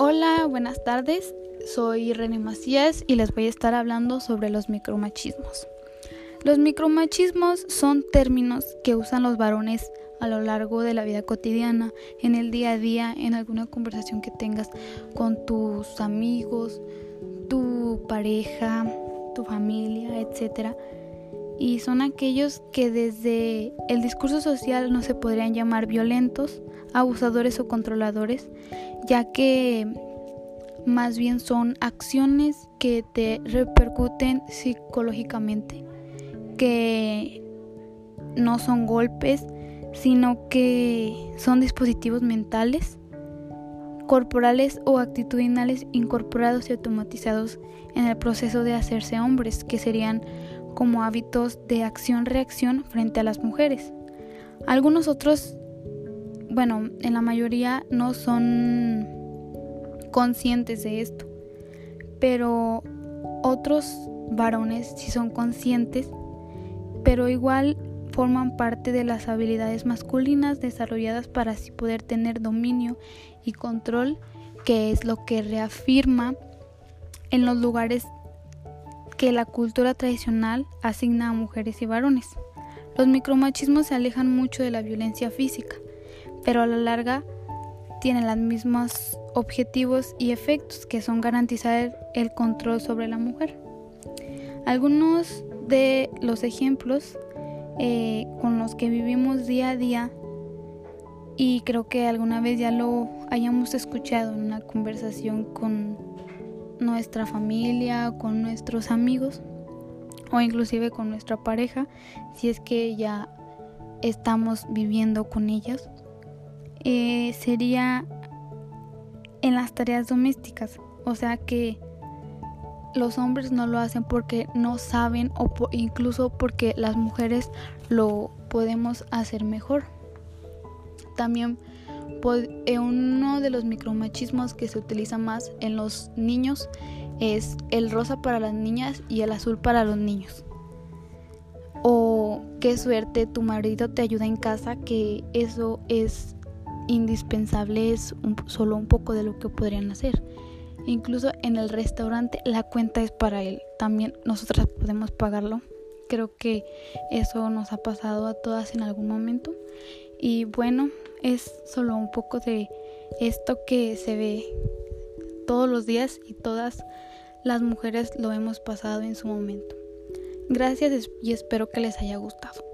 Hola, buenas tardes. Soy René Macías y les voy a estar hablando sobre los micromachismos. Los micromachismos son términos que usan los varones a lo largo de la vida cotidiana, en el día a día, en alguna conversación que tengas con tus amigos, tu pareja, tu familia, etc. Y son aquellos que desde el discurso social no se podrían llamar violentos, abusadores o controladores, ya que más bien son acciones que te repercuten psicológicamente, que no son golpes, sino que son dispositivos mentales, corporales o actitudinales incorporados y automatizados en el proceso de hacerse hombres, que serían como hábitos de acción-reacción frente a las mujeres. Algunos otros bueno, en la mayoría no son conscientes de esto, pero otros varones sí son conscientes, pero igual forman parte de las habilidades masculinas desarrolladas para así poder tener dominio y control, que es lo que reafirma en los lugares que la cultura tradicional asigna a mujeres y varones. Los micromachismos se alejan mucho de la violencia física, pero a la larga tienen los mismos objetivos y efectos que son garantizar el control sobre la mujer. Algunos de los ejemplos eh, con los que vivimos día a día y creo que alguna vez ya lo hayamos escuchado en una conversación con nuestra familia, con nuestros amigos o inclusive con nuestra pareja si es que ya estamos viviendo con ellas eh, sería en las tareas domésticas. O sea que los hombres no lo hacen porque no saben o incluso porque las mujeres lo podemos hacer mejor. También uno de los micromachismos que se utiliza más en los niños es el rosa para las niñas y el azul para los niños. O qué suerte tu marido te ayuda en casa, que eso es indispensable es solo un poco de lo que podrían hacer. Incluso en el restaurante la cuenta es para él. También nosotras podemos pagarlo. Creo que eso nos ha pasado a todas en algún momento. Y bueno, es solo un poco de esto que se ve todos los días y todas las mujeres lo hemos pasado en su momento. Gracias y espero que les haya gustado.